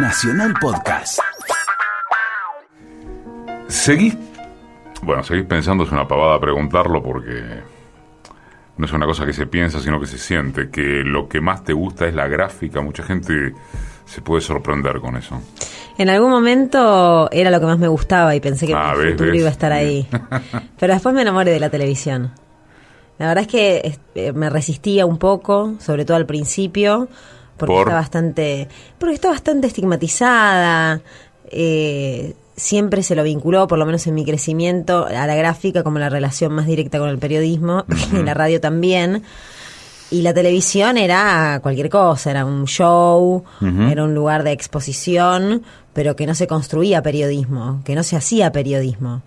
Nacional Podcast. ¿Seguís? Bueno, seguís pensando, es una pavada preguntarlo porque no es una cosa que se piensa, sino que se siente. Que lo que más te gusta es la gráfica. Mucha gente se puede sorprender con eso. En algún momento era lo que más me gustaba y pensé que Ah, mi ves, futuro ves. iba a estar ahí. Pero después me enamoré de la televisión. La verdad es que este, me resistía un poco, sobre todo al principio, porque ¿Por? está bastante, porque está bastante estigmatizada. eh, siempre se lo vinculó, por lo menos en mi crecimiento, a la gráfica como la relación más directa con el periodismo y la radio también. Y la televisión era cualquier cosa, era un show, era un lugar de exposición, pero que no se construía periodismo, que no se hacía periodismo.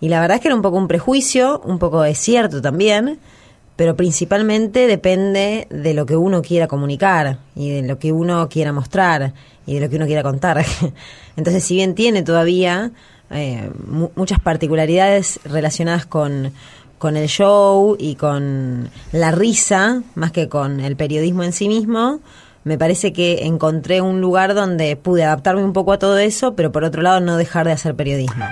Y la verdad es que era un poco un prejuicio, un poco es cierto también, pero principalmente depende de lo que uno quiera comunicar y de lo que uno quiera mostrar y de lo que uno quiera contar. Entonces, si bien tiene todavía eh, mu- muchas particularidades relacionadas con, con el show y con la risa, más que con el periodismo en sí mismo, me parece que encontré un lugar donde pude adaptarme un poco a todo eso, pero por otro lado no dejar de hacer periodismo.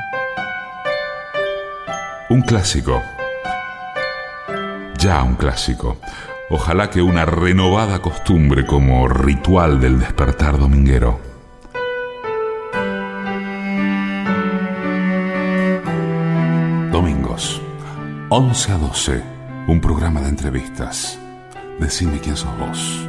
Un clásico. Ya un clásico. Ojalá que una renovada costumbre como ritual del despertar dominguero. Domingos, 11 a 12, un programa de entrevistas. Decime quién sos vos.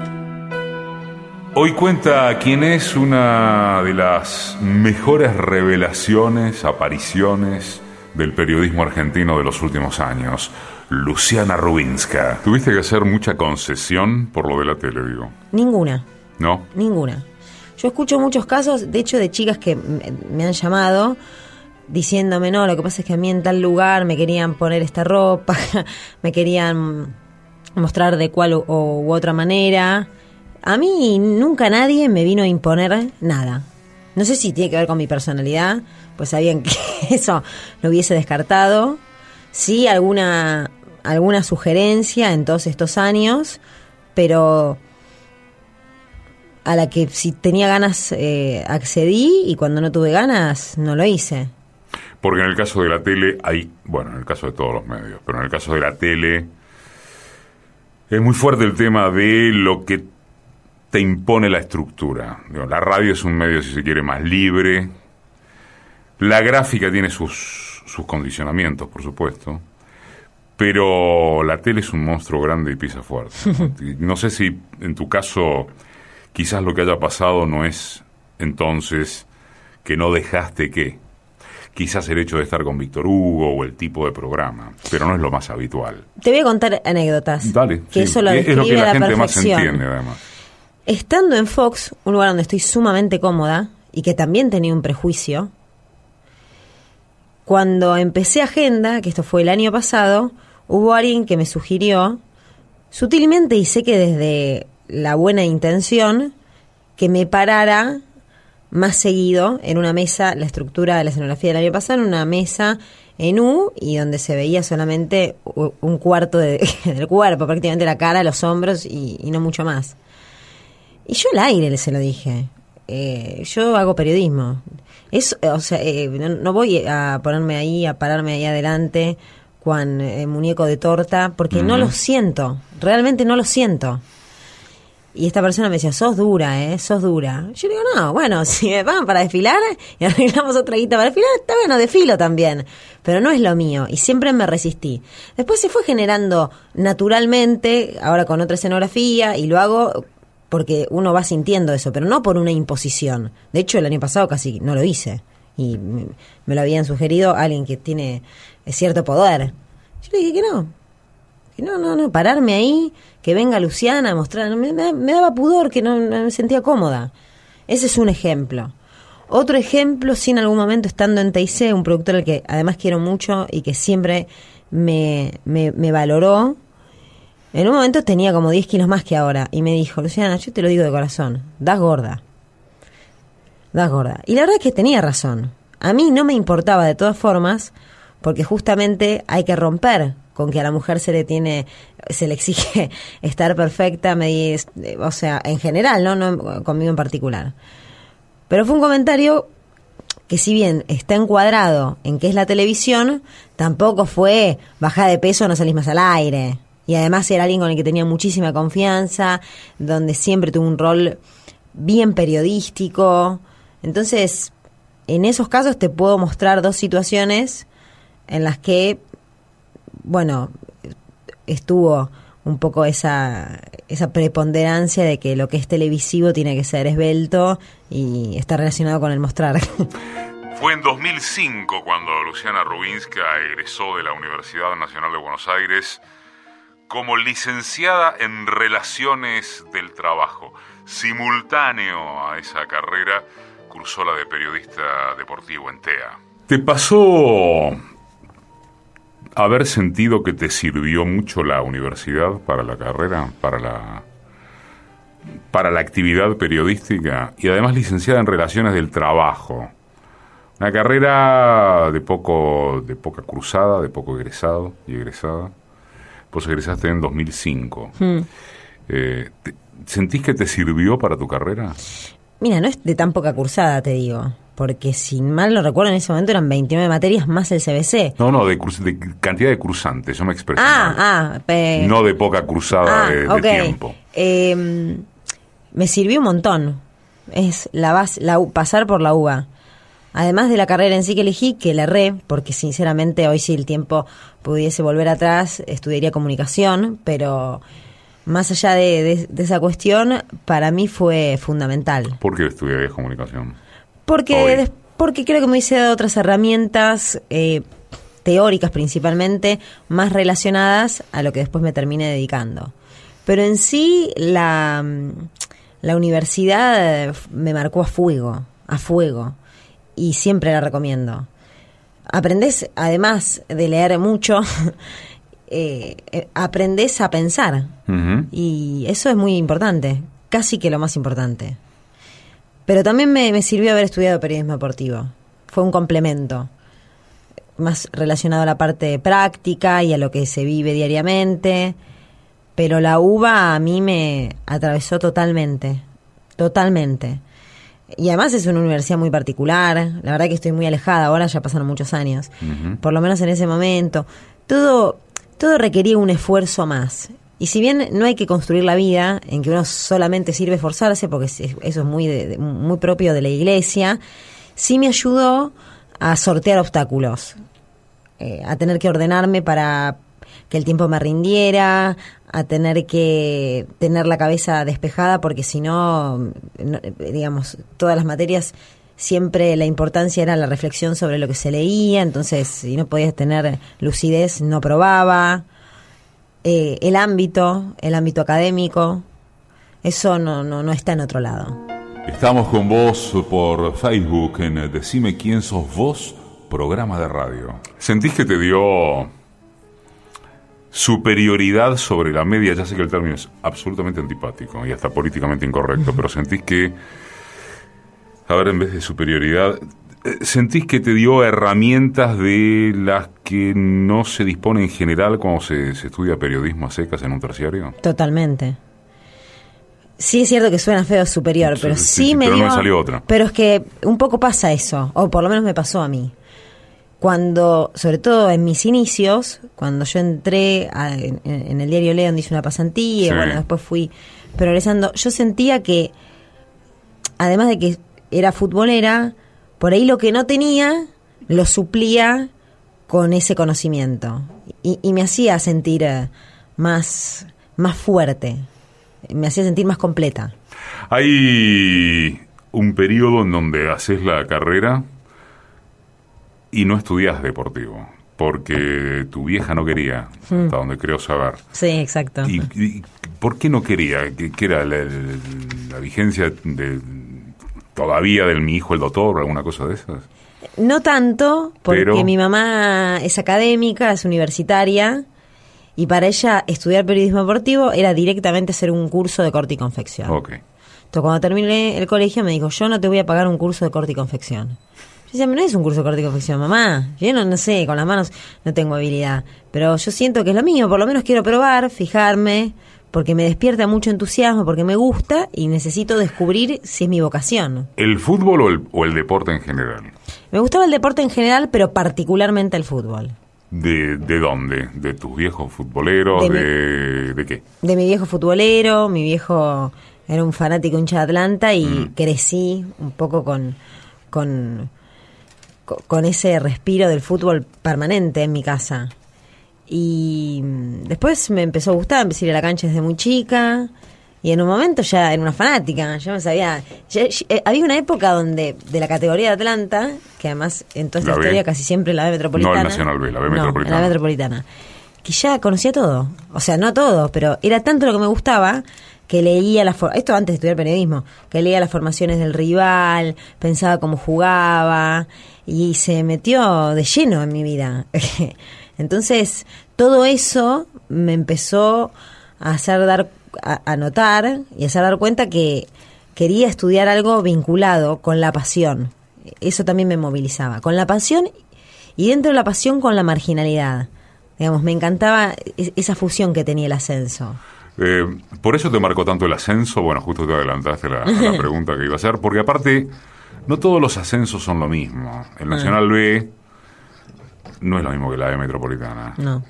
Hoy cuenta quién es una de las mejores revelaciones, apariciones del periodismo argentino de los últimos años, Luciana Rubinska. Tuviste que hacer mucha concesión por lo de la tele, digo. Ninguna. ¿No? Ninguna. Yo escucho muchos casos, de hecho, de chicas que me han llamado diciéndome, no, lo que pasa es que a mí en tal lugar me querían poner esta ropa, me querían mostrar de cual u, u otra manera. A mí nunca nadie me vino a imponer nada. No sé si tiene que ver con mi personalidad, pues sabían que eso lo hubiese descartado. Sí, alguna, alguna sugerencia en todos estos años, pero a la que si tenía ganas eh, accedí y cuando no tuve ganas no lo hice. Porque en el caso de la tele hay, bueno, en el caso de todos los medios, pero en el caso de la tele es muy fuerte el tema de lo que te impone la estructura. La radio es un medio, si se quiere, más libre. La gráfica tiene sus, sus condicionamientos, por supuesto. Pero la tele es un monstruo grande y pisa fuerte. ¿no? Sé si en tu caso quizás lo que haya pasado no es entonces que no dejaste que. Quizás el hecho de estar con Víctor Hugo o el tipo de programa, pero no es lo más habitual. Te voy a contar anécdotas. Dale. Que sí. eso lo Y es lo que la la gente más entiende, además. Estando en Fox, un lugar donde estoy sumamente cómoda y que también tenía un prejuicio, cuando empecé Agenda, que esto fue el año pasado, hubo alguien que me sugirió, sutilmente y sé que desde la buena intención, que me parara más seguido en una mesa, la estructura de la escenografía del año pasado, en una mesa en U y donde se veía solamente un cuarto de- del cuerpo, prácticamente la cara, los hombros y, y no mucho más. Y yo al aire se lo dije. Eh, yo hago periodismo. Es, o sea, eh, no voy a ponerme ahí, a pararme ahí adelante, cuan eh, muñeco de torta, porque no lo siento. Realmente no lo siento. Y esta persona me decía, sos dura, ¿eh? Sos dura. Yo le digo, no, bueno, si me van para desfilar y arreglamos otra guita para desfilar, está bueno, desfilo también. Pero no es lo mío y siempre me resistí. Después se fue generando naturalmente, ahora con otra escenografía, y lo hago porque uno va sintiendo eso, pero no por una imposición. De hecho, el año pasado casi no lo hice. Y me lo habían sugerido alguien que tiene eh, cierto poder. Yo le dije que no, que no, no, no, pararme ahí, que venga Luciana a mostrar, me, me- daba pudor, que no, me sentía cómoda. Ese es un ejemplo. Otro ejemplo, sí, en algún momento estando en TIC, un productor al que además quiero mucho y que siempre me, me, me valoró, en un momento tenía como 10 kilos más que ahora y me dijo, Luciana, yo te lo digo de corazón, das gorda. Das gorda. Y la verdad es que tenía razón. A mí no me importaba de todas formas, porque justamente hay que romper con que a la mujer se le tiene, se le exige estar perfecta, me, o sea, en general, ¿no? no conmigo en particular. Pero fue un comentario que si bien está encuadrado en qué es la televisión, tampoco fue bajar de peso, no salís más al aire. Y además era alguien con el que tenía muchísima confianza, donde siempre tuvo un rol bien periodístico. Entonces, en esos casos te puedo mostrar dos situaciones en las que, bueno, estuvo un poco esa, esa preponderancia de que lo que es televisivo tiene que ser esbelto y está relacionado con el mostrar. Fue en 2005 cuando Luciana Rubinska egresó de la Universidad Nacional de Buenos Aires como licenciada en Relaciones del Trabajo. Simultáneo a esa carrera, cursó la de periodista deportivo en TEA. ¿Te pasó haber sentido que te sirvió mucho la universidad para la carrera, para la para la actividad periodística y además licenciada en Relaciones del Trabajo? Una carrera de poco de poca cruzada, de poco egresado y egresada. Vos egresaste en 2005. Hmm. Eh, ¿Sentís que te sirvió para tu carrera? Mira, no es de tan poca cursada, te digo. Porque si mal no recuerdo, en ese momento eran 29 materias más el CBC. No, no, de, cantidad de cursantes, yo me expresé. Ah, ah. No de poca cruzada ah, de, tiempo. Em, me sirvió un montón. Es la base, la, pasar por la UBA. Además de la carrera en sí que elegí, que la erré, porque sinceramente hoy si el tiempo pudiese volver atrás, estudiaría comunicación, pero más allá de, esa cuestión, para mí fue fundamental. ¿Por qué estudiarías comunicación? Porque, porque creo que me hubiese dado otras herramientas eh, teóricas principalmente, más relacionadas a lo que después me terminé dedicando. Pero en sí, la, la universidad me marcó a fuego, a fuego y siempre la recomiendo. Aprendes, además de leer mucho, eh, eh, aprendes a pensar. Y eso es muy importante, casi que lo más importante. Pero también me, me sirvió haber estudiado periodismo deportivo. Fue un complemento más relacionado a la parte práctica y a lo que se vive diariamente. Pero la uva a mí me atravesó totalmente, totalmente. Y además es una universidad muy particular. La verdad que estoy muy alejada. Ahora ya pasaron muchos años. Por lo menos en ese momento. Todo, todo requería un esfuerzo más. Y si bien no hay que construir la vida en que uno solamente sirve esforzarse, porque eso es muy, muy propio de la iglesia, sí me ayudó a sortear obstáculos, eh, a tener que ordenarme para que el tiempo me rindiera, a tener que tener la cabeza despejada porque si no, digamos, todas las materias siempre la importancia era la reflexión sobre lo que se leía, entonces si no podías tener lucidez no probaba. Eh, el ámbito, el ámbito académico, eso no, no, no está en otro lado. Estamos con vos por Facebook en Decime quién sos vos, programa de radio. ¿Sentís que te dio superioridad sobre la media, ya sé que el término es absolutamente antipático y hasta políticamente incorrecto, pero sentís que, a ver, en vez de superioridad, ¿sentís que te dio herramientas de las que no se dispone en general cuando se, estudia periodismo a secas en un terciario? Totalmente. Sí es cierto que suena feo superior, pero sí, me pero dio... me salió otra. Pero es que un poco pasa eso, o por lo menos me pasó a mí cuando, sobre todo en mis inicios, cuando yo entré en, el diario León, hice una pasantía, bueno, después fui progresando, yo sentía que, además de que era futbolera, por ahí lo que no tenía, lo suplía con ese conocimiento. Y, y me hacía sentir eh, más, más fuerte, me hacía sentir más completa. Hay un periodo en donde haces la carrera y no estudias deportivo, porque tu vieja no quería, hmm. hasta donde creo saber. Sí, exacto. ¿Y, por qué no quería? ¿Qué, era la, vigencia de, todavía del mi hijo el doctor o alguna cosa de esas? No tanto, porque mi mamá es académica, es universitaria, y para ella estudiar periodismo deportivo era directamente hacer un curso de corte y confección. Ok. Entonces cuando terminé el colegio me dijo, yo no te voy a pagar un curso de corte y confección. Yo decía, no es un curso de corte y confección, mamá. Yo no, no sé, con las manos no tengo habilidad. Pero yo siento que es lo mío, por lo menos quiero probar, fijarme, porque me despierta mucho entusiasmo, porque me gusta y necesito descubrir si es mi vocación. ¿El fútbol o el, o el deporte en general? Me gustaba el deporte en general, pero particularmente el fútbol. ¿De, de dónde? ¿De tus viejos futboleros? De ¿De, de qué? De mi viejo futbolero, mi viejo era un fanático hincha de Atlanta y Mm. crecí un poco con, con, co- con ese respiro del fútbol permanente en mi casa. Y mm, después me empezó a gustar, empecé a ir a la cancha desde muy chica. Y en un momento ya era una fanática, yo no sabía. ya- ya- eh, había una época donde, de la categoría de Atlanta, que además en toda esta La B. historia casi siempre la B metropolitana. No el Nacional B, la B No, metropolitana. la B metropolitana. Que ya conocía todo. O sea, no todo, pero era tanto lo que me gustaba que leía las esto antes de estudiar periodismo, que leía las formaciones del rival, pensaba cómo jugaba y se metió de lleno en mi vida. Entonces, todo eso me empezó a hacer dar a, a notar y hacer dar cuenta que quería estudiar algo vinculado con la pasión. Eso también me movilizaba, con la pasión y dentro de la pasión con la marginalidad. Digamos, me encantaba es- esa fusión que tenía el ascenso. Eh, por eso te marcó tanto el ascenso. Bueno, justo te adelantaste la, a la pregunta que iba a hacer, porque aparte, no todos los ascensos son lo mismo. El Nacional B no es lo mismo que la B Metropolitana. No.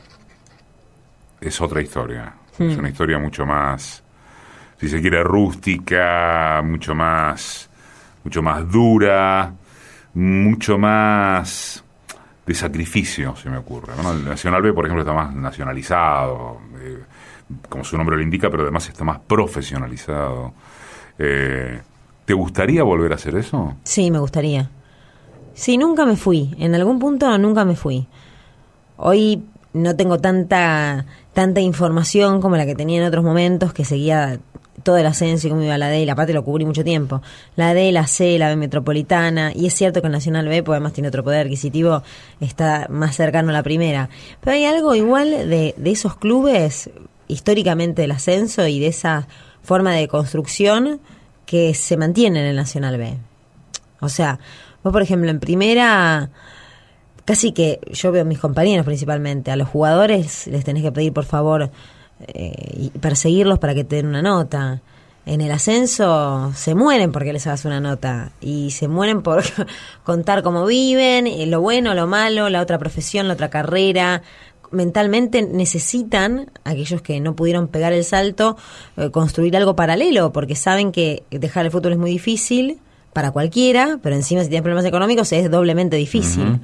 Es otra historia. Es una historia mucho más, si se quiere, rústica, mucho más, mucho más dura, mucho más de sacrificio, se me ocurre. ¿no? El Nacional B, por ejemplo, está más nacionalizado, eh, como su nombre lo indica, pero además está más profesionalizado. Eh, ¿Te gustaría volver a hacer eso? Sí, me gustaría. Sí, nunca me fui. En algún punto nunca me fui. Hoy no tengo tanta tanta información como la que tenía en otros momentos, que seguía todo el ascenso y cómo iba la D, y la parte lo cubrí mucho tiempo. La D, la C, la B metropolitana, y es cierto que el Nacional B, pues además tiene otro poder adquisitivo, está más cercano a la primera. Pero hay algo igual de, de esos clubes, históricamente del ascenso y de esa forma de construcción que se mantiene en el Nacional B. O sea, vos por ejemplo en primera, casi que yo veo a mis compañeros principalmente, a los jugadores les tenés que pedir por favor eh, perseguirlos para que te den una nota. En el ascenso se mueren porque les hagas una nota y se mueren por contar cómo viven, eh, lo bueno, lo malo, la otra profesión, la otra carrera. Mentalmente necesitan, aquellos que no pudieron pegar el salto, eh, construir algo paralelo porque saben que dejar el fútbol es muy difícil para cualquiera, pero encima si tienes problemas económicos es doblemente difícil.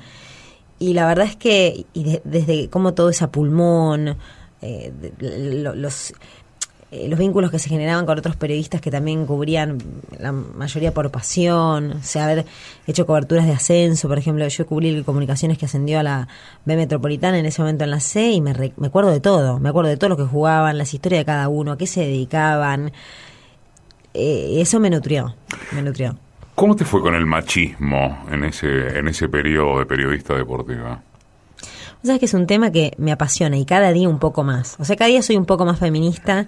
Y la verdad es que y de- desde como todo ese pulmón, eh, de- lo- los, eh, los vínculos que se generaban con otros periodistas que también cubrían la mayoría por pasión, o sea, haber hecho coberturas de ascenso, por ejemplo, yo cubrí comunicaciones que ascendió a la B Metropolitana en ese momento en la C y me, re- me acuerdo de todo, me acuerdo de todo lo que jugaban, las historias de cada uno, a qué se dedicaban. Eh, eso me nutrió, me nutrió. ¿Cómo te fue con el machismo en ese, en ese periodo de periodista deportiva? Sabes que es un tema que me apasiona y cada día un poco más. O sea, cada día soy un poco más feminista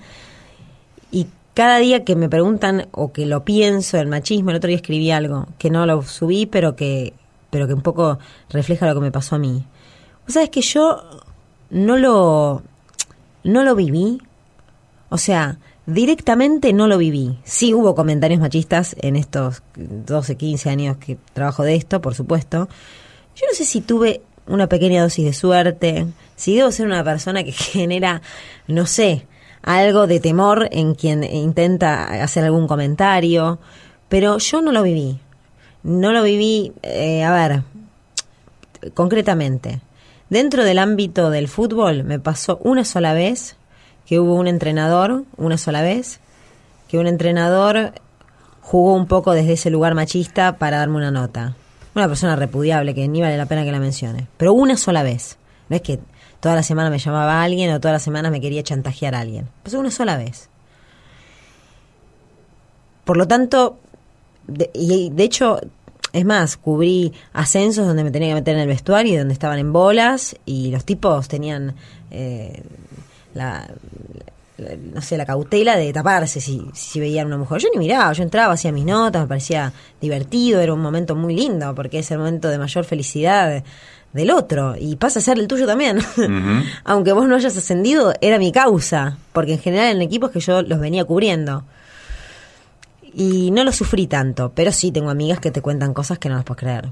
y cada día que me preguntan o que lo pienso, el machismo, el otro día escribí algo que no lo subí, pero que, pero que un poco refleja lo que me pasó a mí. Vos sabes que yo no lo, no lo viví. O sea, directamente no lo viví. Sí hubo comentarios machistas en estos 12, 15 años que trabajo de esto, por supuesto. Yo no sé si tuve una pequeña dosis de suerte, si debo ser una persona que genera, no sé, algo de temor en quien intenta hacer algún comentario, pero yo no lo viví. No lo viví, eh, a ver, concretamente. Dentro del ámbito del fútbol me pasó una sola vez que hubo un entrenador, una sola vez, que un entrenador jugó un poco desde ese lugar machista para darme una nota. Una persona repudiable que ni vale la pena que la mencione. Pero una sola vez. No es que toda la semana me llamaba alguien o todas las semanas me quería chantajear a alguien. Pasó una sola vez. Por lo tanto, y de hecho, es más, cubrí ascensos donde me tenía que meter en el vestuario y donde estaban en bolas y los tipos tenían eh, la, no sé, la cautela de taparse si, si veían una mujer. Yo ni miraba, yo entraba, hacía mis notas, me parecía divertido, era un momento muy lindo, porque es el momento de mayor felicidad del otro, y pasa a ser el tuyo también. Aunque vos no hayas ascendido, era mi causa, porque en general en equipos que yo los venía cubriendo. Y no lo sufrí tanto, pero sí tengo amigas que te cuentan cosas que no las puedes creer.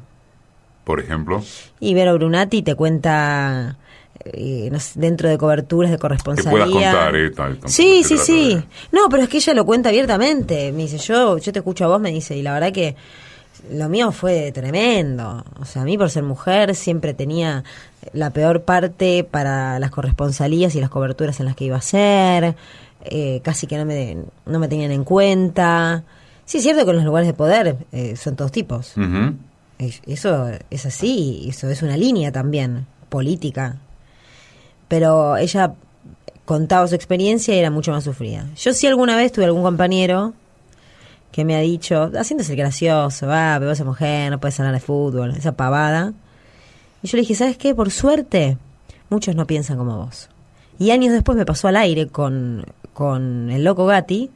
Por ejemplo. Y Vero Brunati te cuenta eh, dentro de coberturas de corresponsalía. Que puedas contar, eh, sí, sí, sí. No, pero es que ella lo cuenta abiertamente. Me dice, yo, yo te escucho a vos, me dice, y la verdad que lo mío fue tremendo. O sea, a mí por ser mujer siempre tenía la peor parte para las corresponsalías y las coberturas en las que iba a ser. Eh, casi que no me, no me tenían en cuenta. Sí, es cierto que en los lugares de poder eh, son todos tipos. Eso es así, eso es una línea también política. Pero ella contaba su experiencia y era mucho más sufrida. Yo sí alguna vez tuve algún compañero que me ha dicho, haciéndose gracioso, va, pero esa mujer, no puedes hablar de fútbol, esa pavada. Y yo le dije, ¿sabes qué? Por suerte, muchos no piensan como vos. Y años después me pasó al aire con, con el loco Gatti,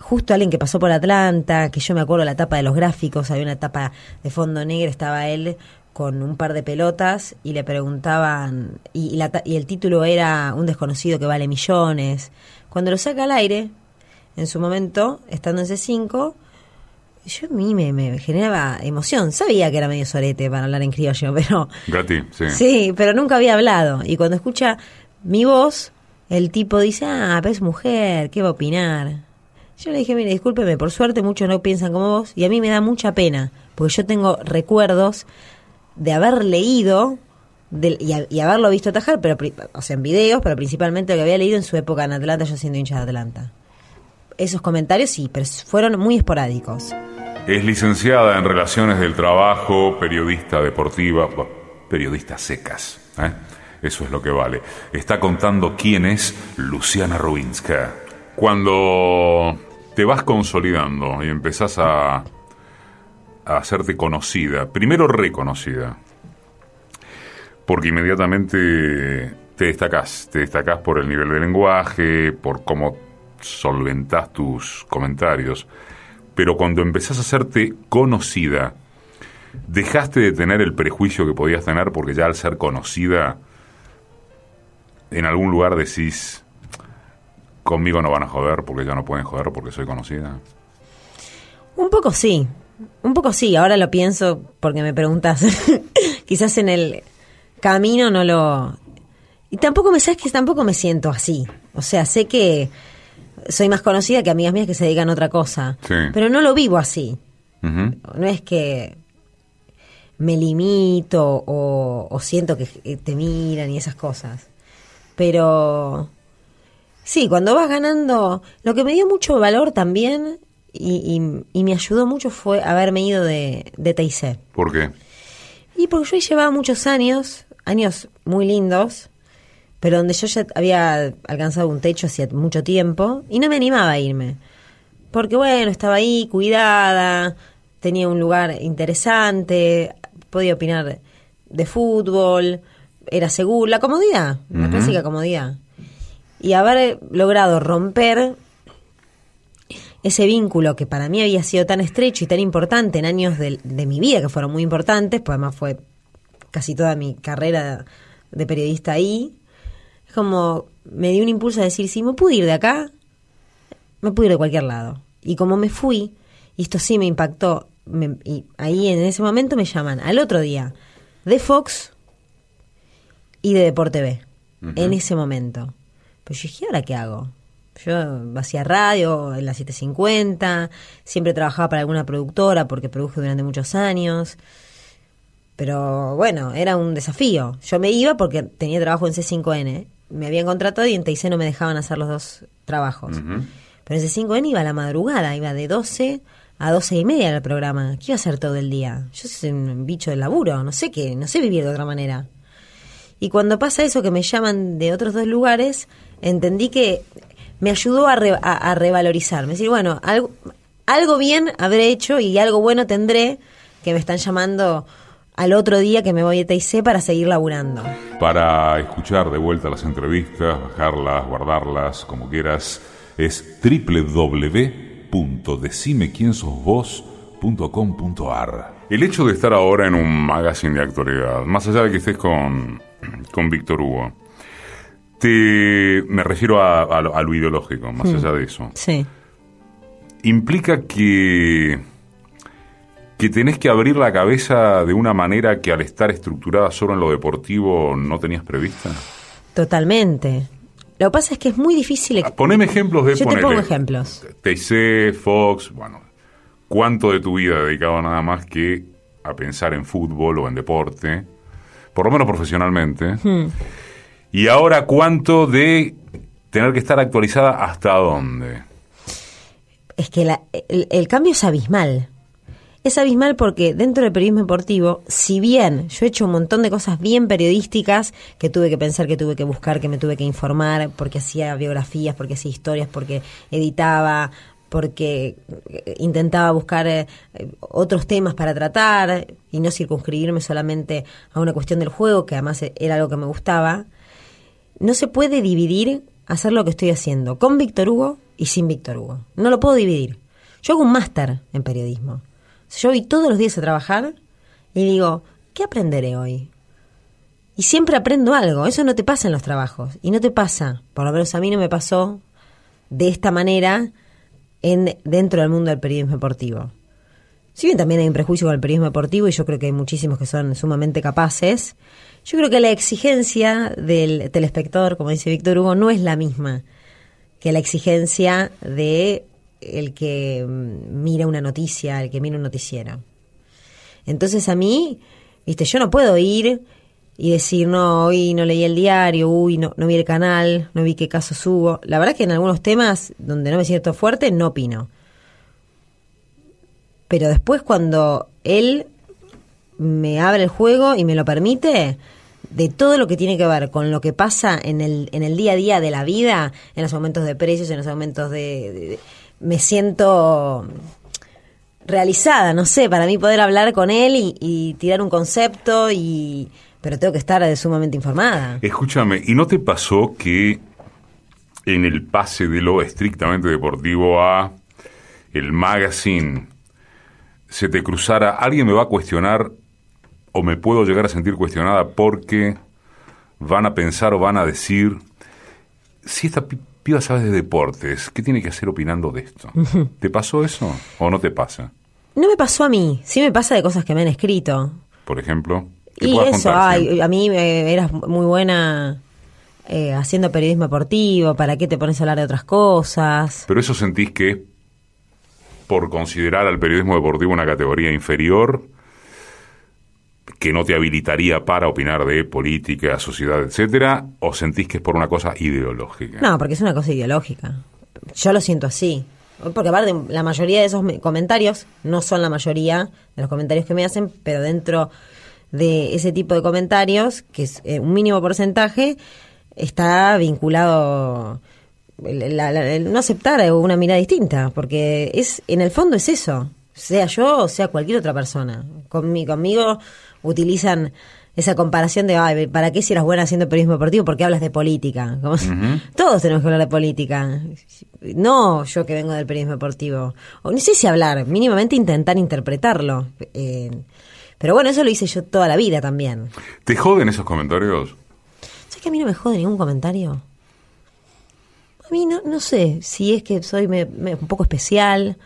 justo alguien que pasó por Atlanta, que yo me acuerdo la tapa de los gráficos, había una tapa de fondo negro, estaba él con un par de pelotas y le preguntaban, y, la, y el título era Un desconocido que vale millones. Cuando lo saca al aire, en su momento, estando en C5, yo a mí me, generaba emoción. Sabía que era medio sorete para hablar en criollo, pero... Gatti, sí. Sí, pero nunca había hablado. Y cuando escucha mi voz, el tipo dice, ah, pero es mujer, ¿qué va a opinar? Yo le dije, mire, discúlpeme, por suerte muchos no piensan como vos y a mí me da mucha pena, porque yo tengo recuerdos de haber leído y, haberlo visto atajar, pero, o sea, en videos, pero principalmente lo que había leído en su época en Atlanta, yo siendo hincha de Atlanta. Esos comentarios sí, pero fueron muy esporádicos. Es licenciada en Relaciones del Trabajo, periodista deportiva, periodista secas. ¿eh? Eso es lo que vale. Está contando quién es Luciana Rubinska. Cuando te vas consolidando y empezás a, a hacerte conocida, primero reconocida, porque inmediatamente te destacás, te destacás por el nivel de lenguaje, por cómo solventás tus comentarios, pero cuando empezás a hacerte conocida, dejaste de tener el prejuicio que podías tener porque ya al ser conocida, en algún lugar decís, conmigo no van a joder porque ya no pueden joder porque soy conocida? Un poco sí, un poco sí, ahora lo pienso porque me preguntas. Quizás en el camino no lo... Y tampoco me sabes que tampoco me siento así. O sea, sé que soy más conocida que amigas mías que se dedican a otra cosa. Pero no lo vivo así. No es que me limito o, o, siento que te miran y esas cosas. Pero Sí, cuando vas ganando, lo que me dio mucho valor también y, y, me ayudó mucho fue haberme ido de, de TIC. ¿Por qué? Y porque yo llevaba muchos años, años muy lindos, pero donde yo ya había alcanzado un techo hacía mucho tiempo y no me animaba a irme. Porque bueno, estaba ahí cuidada, tenía un lugar interesante, podía opinar de fútbol, era seguro, la comodidad, la clásica comodidad y haber logrado romper ese vínculo que para mí había sido tan estrecho y tan importante en años de, mi vida, que fueron muy importantes, pues además fue casi toda mi carrera de periodista ahí, es como me dio un impulso a decir, si me pude ir de acá, me pude ir de cualquier lado. Y como me fui, y esto sí me impactó, y ahí en ese momento me llaman al otro día de Fox y de Deporte B, en ese momento. Pues yo dije, ¿ahora qué hago? Yo hacía radio en la 750, siempre trabajaba para alguna productora porque produje durante muchos años. Pero bueno, era un desafío. Yo me iba porque tenía trabajo en C5N. Me habían contratado y en TIC no me dejaban hacer los dos trabajos. Pero en C5N iba a la madrugada, iba de 12 a 12 y media el programa. ¿Qué iba a hacer todo el día? Yo soy un bicho del laburo, no sé qué, no sé vivir de otra manera. Y cuando pasa eso, que me llaman de otros dos lugares, entendí que me ayudó a, a, revalorizarme. Es decir, bueno, algo, algo bien habré hecho y algo bueno tendré que me están llamando al otro día que me voy a TIC para seguir laburando. Para escuchar de vuelta las entrevistas, bajarlas, guardarlas, como quieras, es www.decimequiensosvos.com.ar. El hecho de estar ahora en un magazine de actualidad, más allá de que estés con, con Víctor Hugo, te, me refiero a, lo ideológico, más hmm. allá de eso. Sí. Implica que, que tenés que abrir la cabeza de una manera que al estar estructurada solo en lo deportivo no tenías prevista. Totalmente. Lo que pasa es que es muy difícil. Ah, poneme ejemplos de. Yo te pongo ejemplos. TC, Fox, bueno. ¿Cuánto de tu vida dedicado nada más que a pensar en fútbol o en deporte? Por lo menos profesionalmente. Hmm. Y ahora, ¿cuánto de tener que estar actualizada hasta dónde? Es que el, cambio es abismal. Es abismal porque dentro del periodismo deportivo, si bien yo he hecho un montón de cosas bien periodísticas, que tuve que pensar, que tuve que buscar, que me tuve que informar, porque hacía biografías, porque hacía historias, porque editaba, porque eh, intentaba buscar eh, otros temas para tratar y no circunscribirme solamente a una cuestión del juego, que además era algo que me gustaba, no se puede dividir hacer lo que estoy haciendo con Víctor Hugo y sin Víctor Hugo. No lo puedo dividir. Yo hago un máster en periodismo. Yo voy todos los días a trabajar y digo, ¿qué aprenderé hoy? Y siempre aprendo algo. Eso no te pasa en los trabajos. Y no te pasa, por lo menos a mí no me pasó de esta manera en, dentro del mundo del periodismo deportivo. Si bien también hay un prejuicio con el periodismo deportivo y yo creo que hay muchísimos que son sumamente capaces, yo creo que la exigencia del telespectador, como dice Víctor Hugo, no es la misma que la exigencia de el que mm, mira una noticia, el que mira un noticiero. Entonces a mí, viste, yo no puedo ir y decir, no, hoy no leí el diario, uy, no, no vi el canal, no vi qué caso subo. La verdad es que en algunos temas donde no me siento fuerte, no opino. Pero después cuando él me abre el juego y me lo permite, de todo lo que tiene que ver con lo que pasa en el, en el día a día de la vida, en los aumentos de precios, en los aumentos de, me siento realizada, no sé, para mí poder hablar con él y, tirar un concepto y pero tengo que estar sumamente informada. Escúchame, ¿y no te pasó que en el pase de lo estrictamente deportivo a el magazine se te cruzara, alguien me va a cuestionar o me puedo llegar a sentir cuestionada porque van a pensar o van a decir, si esta piba sabe de deportes, ¿qué tiene que hacer opinando de esto? ¿Te pasó eso o no te pasa? No me pasó a mí, sí me pasa de cosas que me han escrito. Por ejemplo. Y eso, a mí me eras muy buena eh, haciendo periodismo deportivo, ¿para qué te pones a hablar de otras cosas? Pero eso sentís que por considerar al periodismo deportivo una categoría inferior, que no te habilitaría para opinar de política, sociedad, etcétera, o sentís que es por una cosa ideológica? No, porque es una cosa ideológica. Yo lo siento así. Porque aparte, la mayoría de esos comentarios no son la mayoría de los comentarios que me hacen, pero dentro de ese tipo de comentarios, que es eh, un mínimo porcentaje, está vinculado el, no aceptar una mirada distinta, porque es en el fondo es eso, sea yo o sea cualquier otra persona. Conmigo, conmigo utilizan esa comparación de, Ay, ¿para qué si eras buena haciendo periodismo deportivo? Porque hablas de política. Todos tenemos que hablar de política. No yo que vengo del periodismo deportivo. O no sé si hablar, mínimamente intentar interpretarlo. Eh, pero bueno, eso lo hice yo toda la vida también. ¿Te joden esos comentarios? ¿Sabes que a mí no me jode ningún comentario? A mí no, no sé si es que soy un poco especial.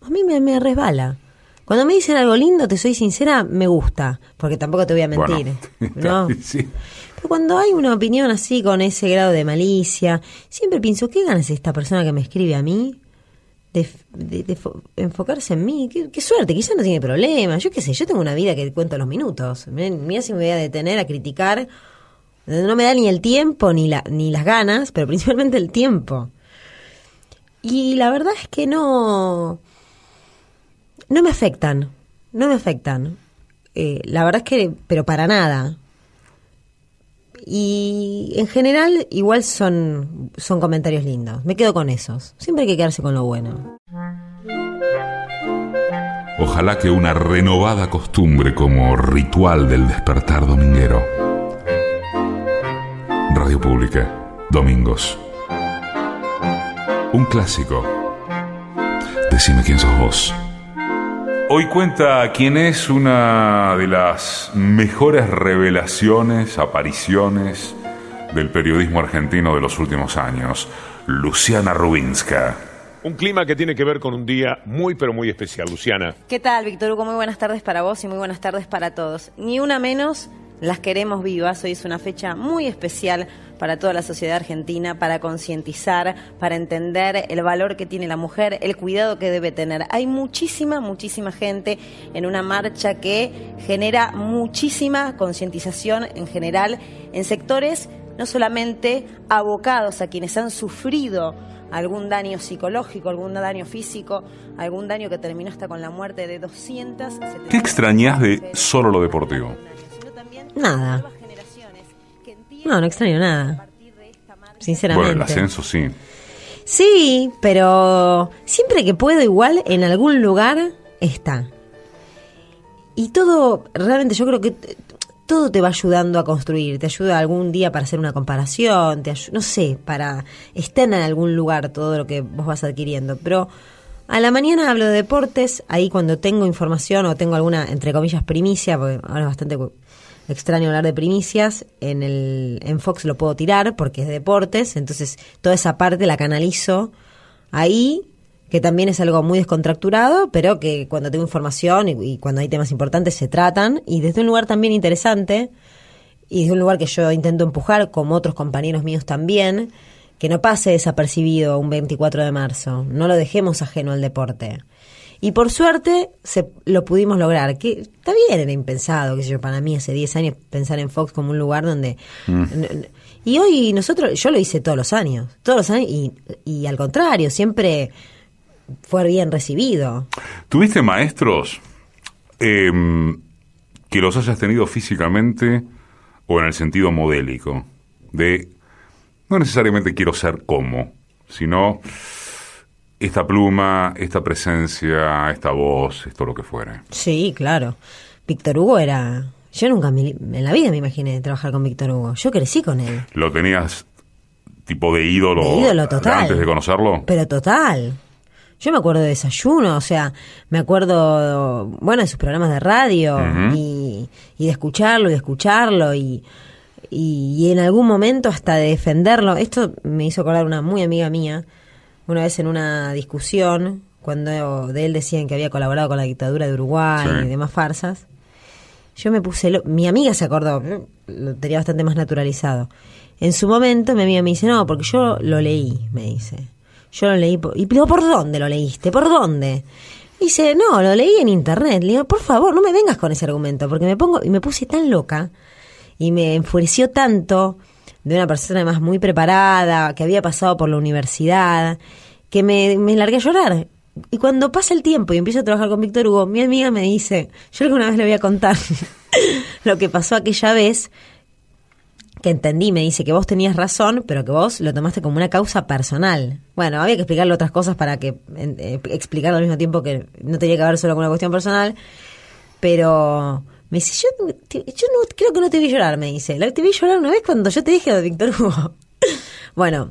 A mí me, me resbala. Cuando me dicen algo lindo, te soy sincera, me gusta, porque tampoco te voy a mentir. ¿no? Pero cuando hay una opinión así, con ese grado de malicia, siempre pienso, ¿qué ganas esta persona que me escribe a mí? De, enfocarse en mí. ¿Qué, suerte, quizás no tiene problema. Yo qué sé, yo tengo una vida que cuento los minutos. Mira si me voy a detener a criticar. No me da ni el tiempo ni, la, ni las ganas, pero principalmente el tiempo. Y la verdad es que no no me afectan, no me afectan. Eh, la verdad es que, pero para nada. Y en general igual son, son comentarios lindos. Me quedo con esos. Siempre hay que quedarse con lo bueno. Ojalá que una renovada costumbre como ritual del despertar dominguero. Radio Pública, domingos. Un clásico. Decime quién sos vos. Hoy cuenta quién es una de las mejores revelaciones, apariciones del periodismo argentino de los últimos años, Luciana Rubinska. Un clima que tiene que ver con un día muy pero muy especial, Luciana. ¿Qué tal, Víctor Hugo? Muy buenas tardes para vos y muy buenas tardes para todos. Ni una menos, las queremos vivas. Hoy es una fecha muy especial para toda la sociedad argentina, para concientizar, para entender el valor que tiene la mujer, el cuidado que debe tener. Hay muchísima, muchísima gente en una marcha que genera muchísima concientización en general en sectores no solamente abocados a quienes han sufrido algún daño psicológico, algún daño físico, algún daño que terminó hasta con la muerte de 200. ¿Qué extrañas de solo lo deportivo? Nada. No, no extraño nada. Sinceramente. Bueno, el ascenso sí. Sí, pero siempre que puedo igual, en algún lugar está. Y todo, realmente yo creo que todo te va ayudando a construir, te ayuda algún día para hacer una comparación, te no sé, para estar en algún lugar todo lo que vos vas adquiriendo, pero a la mañana hablo de deportes, ahí cuando tengo información o tengo alguna, entre comillas, primicia, porque ahora es bastante extraño hablar de primicias, en, el, en Fox lo puedo tirar porque es de deportes, entonces toda esa parte la canalizo ahí que también es algo muy descontracturado, pero que cuando tengo información y, cuando hay temas importantes se tratan, y desde un lugar también interesante, y desde un lugar que yo intento empujar, como otros compañeros míos también, que no pase desapercibido un 24 de marzo, no lo dejemos ajeno al deporte. Y por suerte se, lo pudimos lograr, que está bien, era impensado, que yo, para mí hace 10 años pensar en Fox como un lugar donde... Mm. Y hoy nosotros, yo lo hice todos los años, todos los años, y, y al contrario, siempre fue bien recibido. ¿Tuviste maestros em, que los hayas tenido físicamente o en el sentido modélico? De, no necesariamente quiero ser como, sino esta pluma, esta presencia, esta voz, esto lo que fuera. Sí, claro. Víctor Hugo era... Yo nunca en la vida me imaginé trabajar con Víctor Hugo. Yo crecí con él. ¿Lo tenías tipo de ídolo, de ídolo total. antes de conocerlo? Pero total. Yo me acuerdo de Desayuno, o sea, me acuerdo, bueno, de sus programas de radio y, de escucharlo y de escucharlo y, y, en algún momento hasta de defenderlo. Esto me hizo acordar una muy amiga mía, una vez en una discusión, cuando de él decían que había colaborado con la dictadura de Uruguay y demás farsas. Yo me puse, mi amiga se acordó, lo tenía bastante más naturalizado. En su momento mi amiga me dice, no, porque yo lo leí, me dice. Yo lo leí. y digo, ¿por dónde lo leíste? ¿Por dónde? dice, no, lo leí en internet. Le digo, por favor, no me vengas con ese argumento, porque me pongo, y me puse tan loca, y me enfureció tanto de una persona además muy preparada, que había pasado por la universidad, que me, me largué a llorar. Y cuando pasa el tiempo y empiezo a trabajar con Víctor Hugo, mi amiga me dice, yo alguna vez le voy a contar lo que pasó aquella vez, que entendí, me dice que vos tenías razón, pero que vos lo tomaste como una causa personal. Bueno, había que explicarle otras cosas para que eh, explicarlo al mismo tiempo que no tenía que ver solo con una cuestión personal, pero me dice, yo, yo no, creo que no te vi llorar, me dice. Te vi llorar una vez cuando yo te dije de Víctor Hugo. bueno,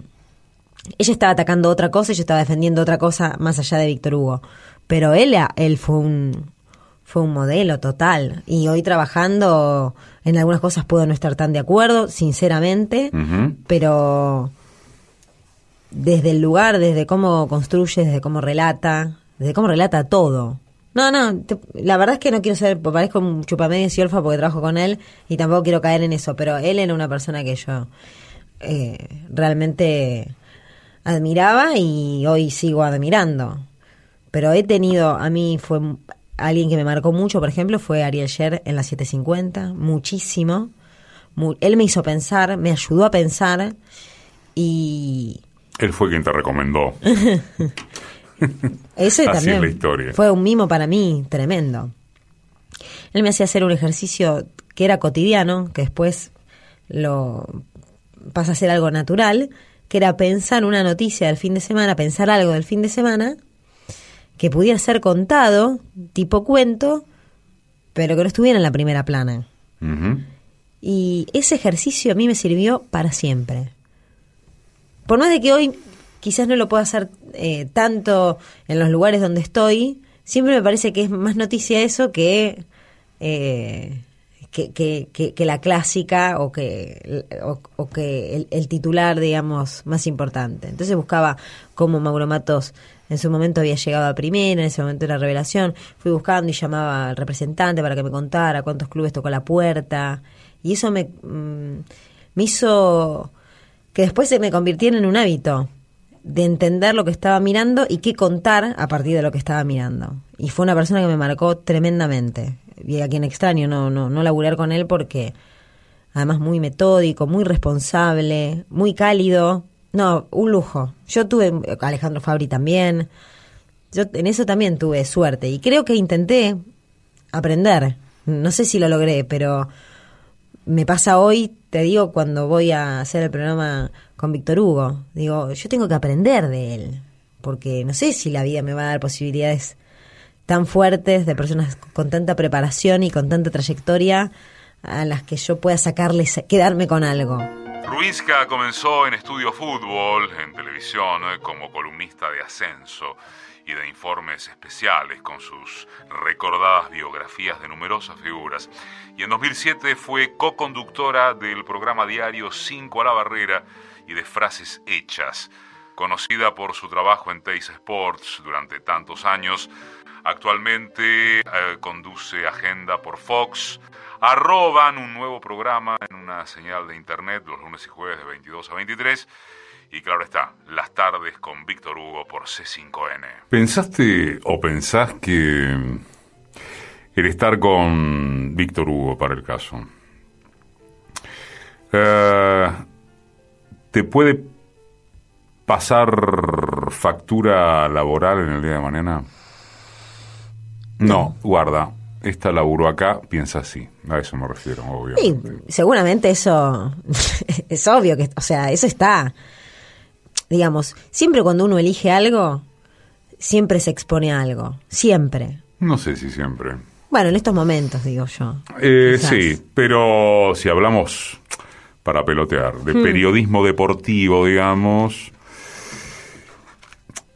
ella estaba atacando otra cosa y yo estaba defendiendo otra cosa más allá de Víctor Hugo. Pero él, él fue un, fue un modelo total. Y hoy trabajando en algunas cosas puedo no estar tan de acuerdo, sinceramente, pero desde el lugar, desde cómo construye, desde cómo relata, desde cómo relata todo. No, no, la verdad es que no quiero ser, parezco un chupamedias y olfa porque trabajo con él y tampoco quiero caer en eso, pero él era una persona que yo eh, realmente admiraba y hoy sigo admirando. Pero he tenido, a mí fue alguien que me marcó mucho, por ejemplo, fue Ariel Sher en la 750, muchísimo. él me hizo pensar, me ayudó a pensar y... Él fue quien te recomendó. Eso también la historia. fue un mimo para mí tremendo. Él me hacía hacer un ejercicio que era cotidiano, que después lo pasa a ser algo natural, que era pensar una noticia del fin de semana, pensar algo del fin de semana que pudiera ser contado, tipo cuento, pero que no estuviera en la primera plana. Y ese ejercicio a mí me sirvió para siempre. Por más de que hoy quizás no lo pueda hacer eh, tanto en los lugares donde estoy, siempre me parece que es más noticia eso que, eh, que, la clásica o que, el titular, digamos, más importante. Entonces buscaba cómo Mauro Matos en su momento había llegado a primera, en ese momento era revelación. Fui buscando y llamaba al representante para que me contara cuántos clubes tocó la puerta. Y eso me, mm, me hizo que después se me convirtiera en un hábito de entender lo que estaba mirando y qué contar a partir de lo que estaba mirando. Y fue una persona que me marcó tremendamente. Y a quien extraño no, no, no laburar con él porque además muy metódico, muy responsable, muy cálido. No, un lujo. Yo tuve, Alejandro Fabri también. Yo en eso también tuve suerte y creo que intenté aprender. No sé si lo logré, pero me pasa hoy, te digo, cuando voy a hacer el programa con Víctor Hugo, digo, yo tengo que aprender de él, porque no sé si la vida me va a dar posibilidades tan fuertes de personas con tanta preparación y con tanta trayectoria a las que yo pueda sacarles, quedarme con algo. Ruizca comenzó en Estudio Fútbol, en televisión, eh, como columnista de ascenso y de informes especiales con sus recordadas biografías de numerosas figuras. Y en 2007 fue co-conductora del programa diario 5 a la barrera y de Frases Hechas. Conocida por su trabajo en Teis Sports durante tantos años, actualmente eh, conduce Agenda por Fox, arroban un nuevo programa en una señal de internet los lunes y jueves de 22 a 23 y claro está, las tardes con Víctor Hugo por C5N. ¿Pensaste o pensás que el estar con Víctor Hugo para el caso eh, te puede pasar factura laboral en el día de mañana? No, guarda. Esta laburo acá, piensa así. A eso me refiero, obvio. Y seguramente eso es obvio que, o sea, eso está. Digamos, siempre cuando uno elige algo, siempre se expone a algo. Siempre. No sé si siempre. Bueno, en estos momentos, digo yo. Eh, sí, pero si hablamos para pelotear de Hmm. periodismo deportivo, digamos,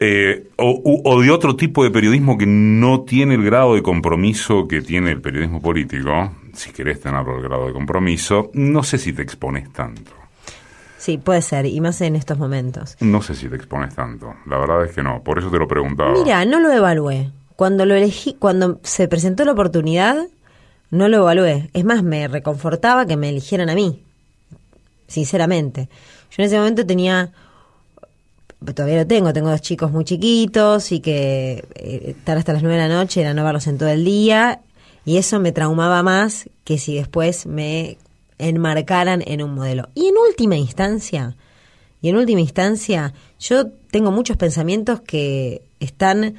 eh, o, o de otro tipo de periodismo que no tiene el grado de compromiso que tiene el periodismo político, si querés tenerlo el grado de compromiso, no sé si te expones tanto. Sí, puede ser, y más en estos momentos. No sé si te expones tanto. La verdad es que no. Por eso te lo preguntaba. Mira, no lo evalué. Cuando lo elegí, cuando se presentó la oportunidad, no lo evalué. Es más, me reconfortaba que me eligieran a mí. Sinceramente. Yo en ese momento tenía, todavía lo tengo, tengo dos chicos muy chiquitos y que eh, estar hasta las nueve de la noche era no verlos en todo el día. Y eso me traumaba más que si después me enmarcaran en un modelo. Y en última instancia, y en última instancia, yo tengo muchos pensamientos que están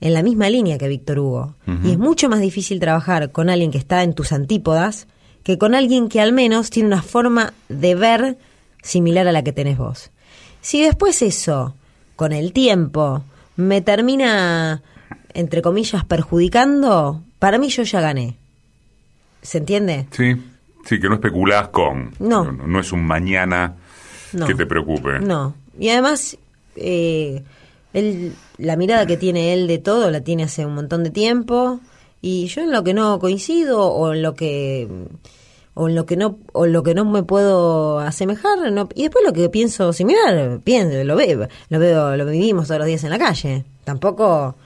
en la misma línea que Víctor Hugo. Y es mucho más difícil trabajar con alguien que está en tus antípodas que con alguien que al menos tiene una forma de ver similar a la que tenés vos. Si después eso, con el tiempo, me termina, entre comillas, perjudicando, para mí yo ya gané. ¿Se entiende? Sí, sí, que no especulás con. No. No, no es un mañana No. que te preocupe. No. Y además, eh, él, la mirada que tiene él de todo la tiene hace un montón de tiempo. Y yo en lo que no coincido o en lo que o en lo que no o en lo que no me puedo asemejar no, y después lo que pienso similar pienso lo veo lo veo lo vivimos todos los días en la calle. Tampoco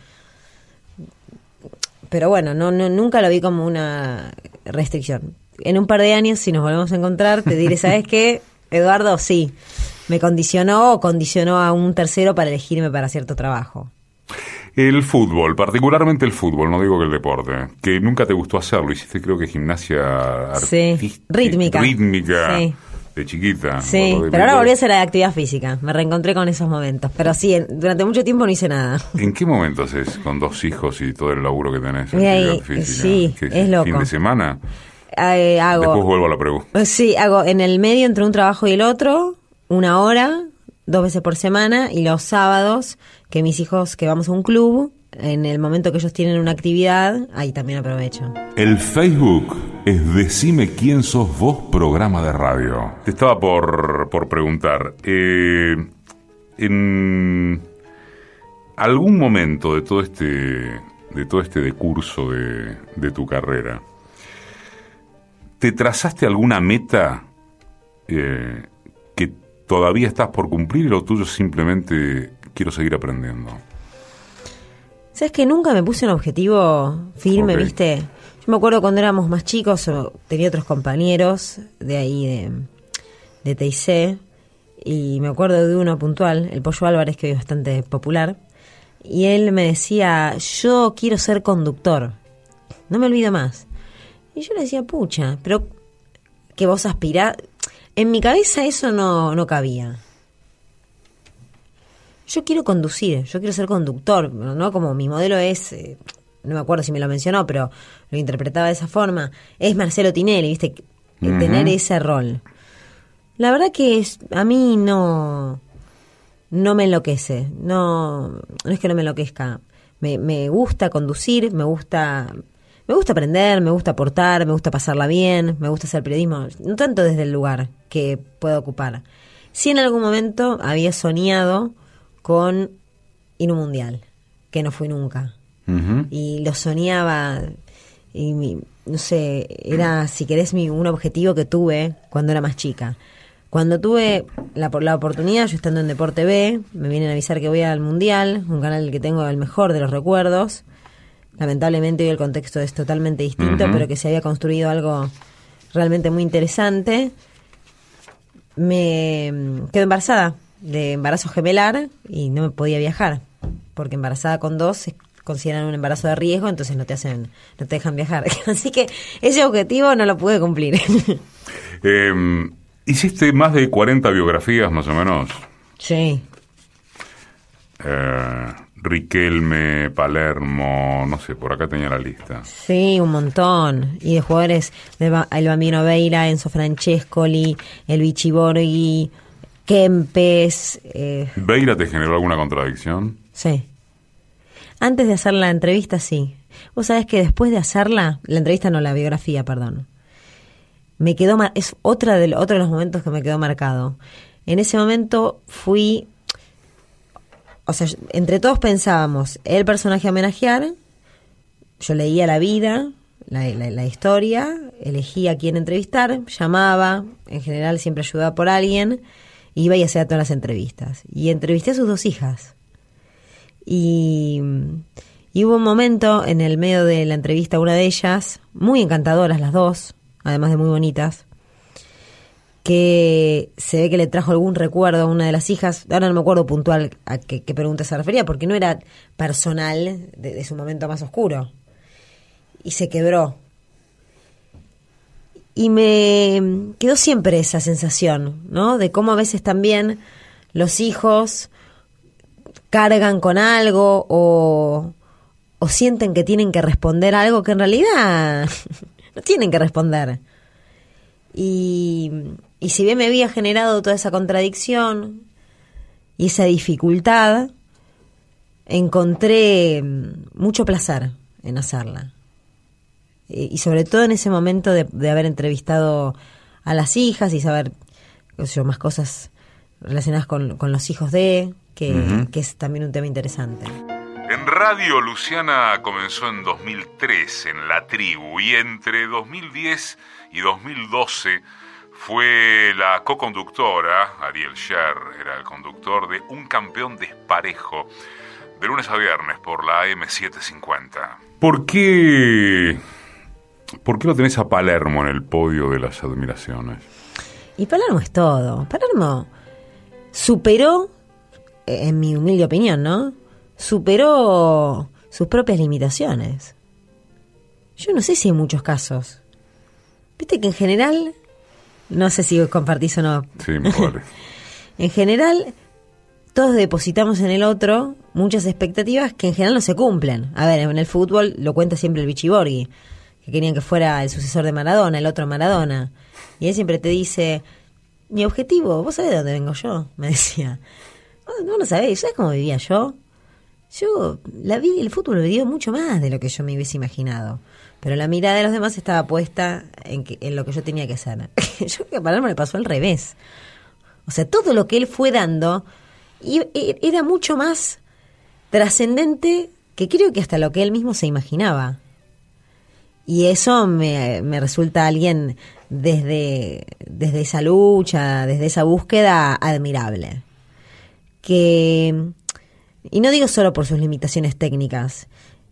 pero bueno no, no nunca lo vi como una restricción. En un par de años si nos volvemos a encontrar te diré sabes qué Eduardo sí me condicionó o condicionó a un tercero para elegirme para cierto trabajo El fútbol, particularmente el fútbol, no digo que el deporte, que nunca te gustó hacerlo, hiciste creo que gimnasia Sí, rítmica. rítmica Sí. de chiquita. Sí, de pero ahora volví a hacer la actividad física. Me reencontré con esos momentos. Pero sí, en- durante mucho tiempo no hice nada. ¿En qué momento haces con dos hijos y todo el laburo que tenés? Ahí, física? sí, ¿Qué es loco. ¿Fin de semana? Eh, Después hago, vuelvo a la pregunta. sí, hago en el medio entre un trabajo y el otro, una hora, dos veces por semana, y los sábados, que mis hijos, que vamos a un club, en el momento que ellos tienen una actividad, ahí también aprovecho. El Facebook es Decime quién sos vos, programa de radio. Te estaba por, por preguntar, eh, en algún momento de todo este, de todo este decurso de, de tu carrera, ¿te trazaste alguna meta eh, todavía estás por cumplir y lo tuyo simplemente quiero seguir aprendiendo? ¿Sabes que nunca me puse un objetivo firme, viste? Yo me acuerdo cuando éramos más chicos, o tenía otros compañeros de ahí, de, de TIC, y me acuerdo de uno puntual, el Pollo Álvarez, que hoy es bastante popular, y él me decía, yo quiero ser conductor, no me olvido más. Y yo le decía, pucha, pero que vos aspirás... En mi cabeza eso no, no cabía. Yo quiero conducir, yo quiero ser conductor, ¿no? Como mi modelo es, eh, no me acuerdo si me lo mencionó, pero lo interpretaba de esa forma, es Marcelo Tinelli, ¿viste? Ujú. Tener ese rol. La verdad que es- a mí no, no me enloquece, no, no es que no me enloquezca. Me, me gusta conducir, me gusta, me gusta aprender, me gusta aportar, me gusta pasarla bien, me gusta hacer periodismo, no tanto desde el lugar que puedo ocupar. Sí en algún momento había soñado con ir a un mundial, que no fui nunca. Y lo soñaba, y mi- no sé, era, si querés, mi, un objetivo que tuve cuando era más chica. Cuando tuve la, por- la oportunidad, yo estando en Deporte B, me vienen a avisar que voy al Mundial, un canal que tengo el mejor de los recuerdos. Lamentablemente hoy el contexto es totalmente distinto, pero que se había construido algo realmente muy interesante. Me quedo embarazada de embarazo gemelar y no me podía viajar, porque embarazada con dos se consideran un embarazo de riesgo, entonces no te hacen, no te dejan viajar. Así que ese objetivo no lo pude cumplir. Eh, hiciste más de 40 biografías más o menos. sí. Eh, Riquelme, Palermo, no sé, por acá tenía la lista. Sí, un montón. Y de jugadores, de Ba- el Bambino Veira, Enzo Francescoli, el Vichy Borghi, Kempes, eh, ¿Beira te generó alguna contradicción? sí. Antes de hacer la entrevista, sí. Vos sabés que después de hacerla, la entrevista no, la biografía, perdón, me quedó, es otra de, otro de los momentos que me quedó marcado. En ese momento fui, o sea, entre todos pensábamos, el personaje a homenajear, yo leía la vida, la, historia, elegía a quién entrevistar, llamaba, en general siempre ayudaba por alguien, iba y hacía todas las entrevistas. Y entrevisté a sus dos hijas. Y, y hubo un momento en el medio de la entrevista, una de ellas, muy encantadoras las dos, además de muy bonitas, que se ve que le trajo algún recuerdo a una de las hijas, ahora no me acuerdo puntual a qué, pregunta se refería, porque no era personal de, de su momento más oscuro. Y se quebró. Y me quedó siempre esa sensación, ¿no? De cómo a veces también los hijos cargan con algo o, o sienten que tienen que responder algo que en realidad no tienen que responder. Y, y si bien me había generado toda esa contradicción y esa dificultad, encontré mm, mucho placer en hacerla. Y sobre todo en ese momento de, de haber entrevistado a las hijas y saber qué sé yo, más cosas relacionadas con, con los hijos de, que, que es también un tema interesante. En radio, Luciana comenzó en 2003 en La Tribu y entre 2010 y 2012 fue la co-conductora, Ariel Sher era el conductor de Un Campeón Desparejo, de lunes a viernes por la AM750. ¿Por qué, ¿Por qué lo tenés a Palermo en el podio de las admiraciones? Y Palermo es todo. Palermo superó, eh, en mi humilde opinión, ¿no? Superó sus propias limitaciones. Yo no sé si hay muchos casos. Viste que en general, no sé si compartís o no, Sí, me vale. en general todos depositamos en el otro muchas expectativas que en general no se cumplen. A ver, en el fútbol lo cuenta siempre el Vichy Borghi, que querían que fuera el sucesor de Maradona, el otro Maradona. Y él siempre te dice, mi objetivo, vos sabés de dónde vengo yo, me decía. No, no lo sabés, ¿sabés cómo vivía yo? yo la vi, el fútbol me dio mucho más de lo que yo me hubiese imaginado. Pero la mirada de los demás estaba puesta en, que, en lo que yo tenía que hacer. yo que a Palermo le pasó al revés. O sea, todo lo que él fue dando era mucho más trascendente que creo que hasta lo que él mismo se imaginaba. Y eso me, me resulta alguien desde, desde esa lucha, desde esa búsqueda admirable. Que, y no digo solo por sus limitaciones técnicas,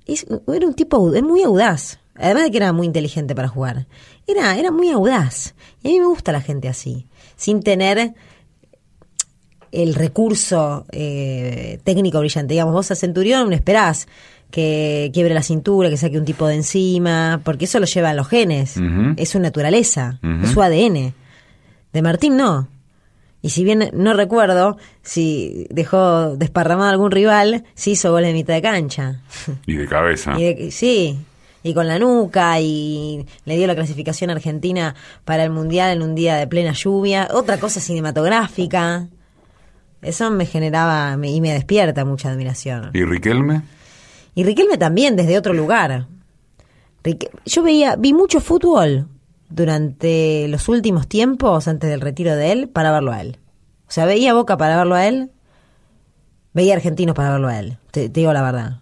es, era un tipo muy audaz, además de que era muy inteligente para jugar. Era, era muy audaz. Y a mí me gusta la gente así, sin tener el recurso eh, técnico brillante. Digamos, vos a Centurión esperás que quiebre la cintura, que saque un tipo de encima, porque eso lo llevan los genes, es su naturaleza, es su ADN. De Martín no. Y si bien no recuerdo si dejó desparramado a algún rival, sí hizo goles de mitad de cancha. Y de cabeza. sí, y con la nuca, y le dio la clasificación argentina para el Mundial en un día de plena lluvia. Otra cosa cinematográfica. Eso me generaba y me despierta mucha admiración. ¿Y Riquelme? Y Riquelme también, desde otro lugar. Yo veía, vi mucho fútbol durante los últimos tiempos, antes del retiro de él, para verlo a él. O sea, veía Boca para verlo a él, veía Argentinos para verlo a él. Te, digo la verdad.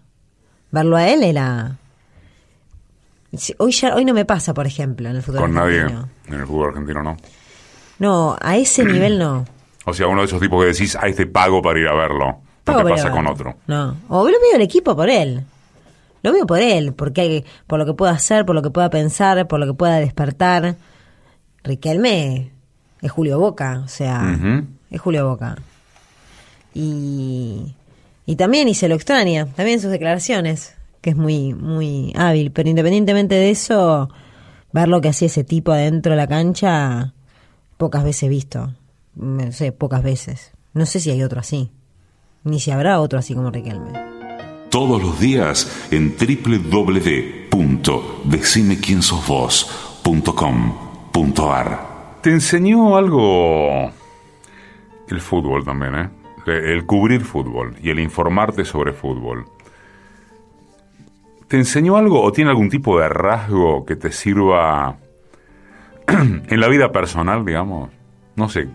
Verlo a él era... Hoy, ya, hoy no me pasa, por ejemplo, en el fútbol Con nadie en el fútbol argentino, ¿no? No, a ese nivel no. O sea, uno de esos tipos que decís, a este pago para ir a verlo. No te pasa con otro. No. O lo veo el equipo por él. Lo veo por él, porque por lo que pueda hacer, por lo que pueda pensar, por lo que pueda despertar. Riquelme es Julio Boca, o sea, es Julio Boca. Y, y también, y se lo extraña, también sus declaraciones, que es muy, muy hábil. Pero independientemente de eso, ver lo que hacía ese tipo adentro de la cancha, pocas veces visto. No sé, pocas veces. No sé si hay otro así ni si habrá otro así como Riquelme. Todos los días en www.decimequiensosvos.com.ar Te enseñó algo el fútbol también, ¿eh? El cubrir fútbol y el informarte sobre fútbol. ¿Te enseñó algo o tiene algún tipo de rasgo que te sirva en la vida personal, digamos? No sé,